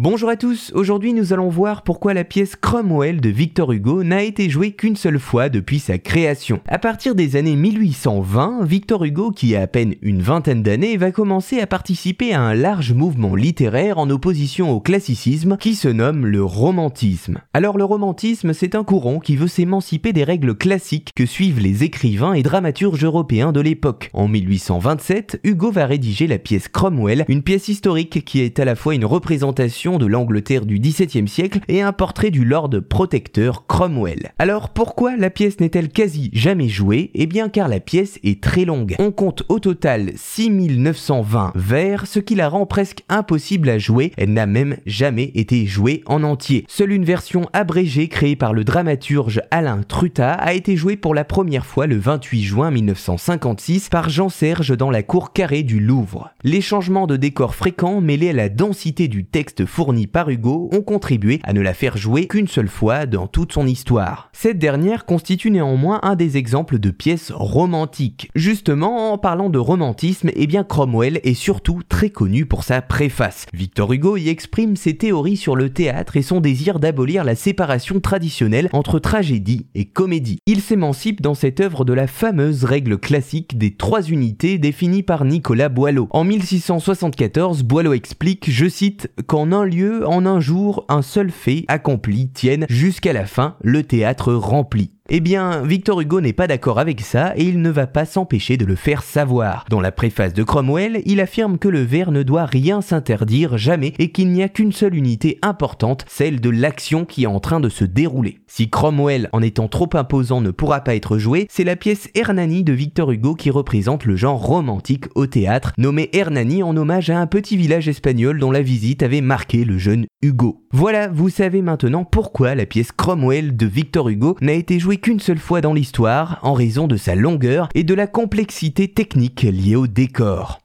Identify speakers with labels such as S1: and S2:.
S1: Bonjour à tous, aujourd'hui nous allons voir pourquoi la pièce Cromwell de Victor Hugo n'a été jouée qu'une seule fois depuis sa création. À partir des années 1820, Victor Hugo, qui a à peine une vingtaine d'années, va commencer à participer à un large mouvement littéraire en opposition au classicisme qui se nomme le romantisme. Alors le romantisme, c'est un courant qui veut s'émanciper des règles classiques que suivent les écrivains et dramaturges européens de l'époque. En 1827, Hugo va rédiger la pièce Cromwell, une pièce historique qui est à la fois une représentation de l'Angleterre du XVIIe siècle et un portrait du Lord protecteur Cromwell. Alors pourquoi la pièce n'est-elle quasi jamais jouée? Eh bien car la pièce est très longue. On compte au total 6920 vers, ce qui la rend presque impossible à jouer. Elle n'a même jamais été jouée en entier. Seule une version abrégée créée par le dramaturge Alain Truta a été jouée pour la première fois le 28 juin 1956 par Jean Serge dans la cour carrée du Louvre. Les changements de décor fréquents mêlés à la densité du texte fournis par Hugo ont contribué à ne la faire jouer qu'une seule fois dans toute son histoire. Cette dernière constitue néanmoins un des exemples de pièces romantiques. Justement, en parlant de romantisme, eh bien Cromwell est surtout très connu pour sa préface. Victor Hugo y exprime ses théories sur le théâtre et son désir d'abolir la séparation traditionnelle entre tragédie et comédie. Il s'émancipe dans cette œuvre de la fameuse règle classique des trois unités définie par Nicolas Boileau. En 1674, Boileau explique, je cite, qu'en un lieu, en un jour, un seul fait accompli tienne jusqu'à la fin le théâtre rempli. Eh bien, Victor Hugo n'est pas d'accord avec ça et il ne va pas s'empêcher de le faire savoir. Dans la préface de Cromwell, il affirme que le vers ne doit rien s'interdire jamais et qu'il n'y a qu'une seule unité importante, celle de l'action qui est en train de se dérouler. Si Cromwell, en étant trop imposant, ne pourra pas être joué, c'est la pièce Hernani de Victor Hugo qui représente le genre romantique au théâtre, nommé Hernani en hommage à un petit village espagnol dont la visite avait marqué le jeune Hugo. Voilà, vous savez maintenant pourquoi la pièce Cromwell de Victor Hugo n'a été jouée qu'une seule fois dans l'histoire en raison de sa longueur et de la complexité technique liée au décor.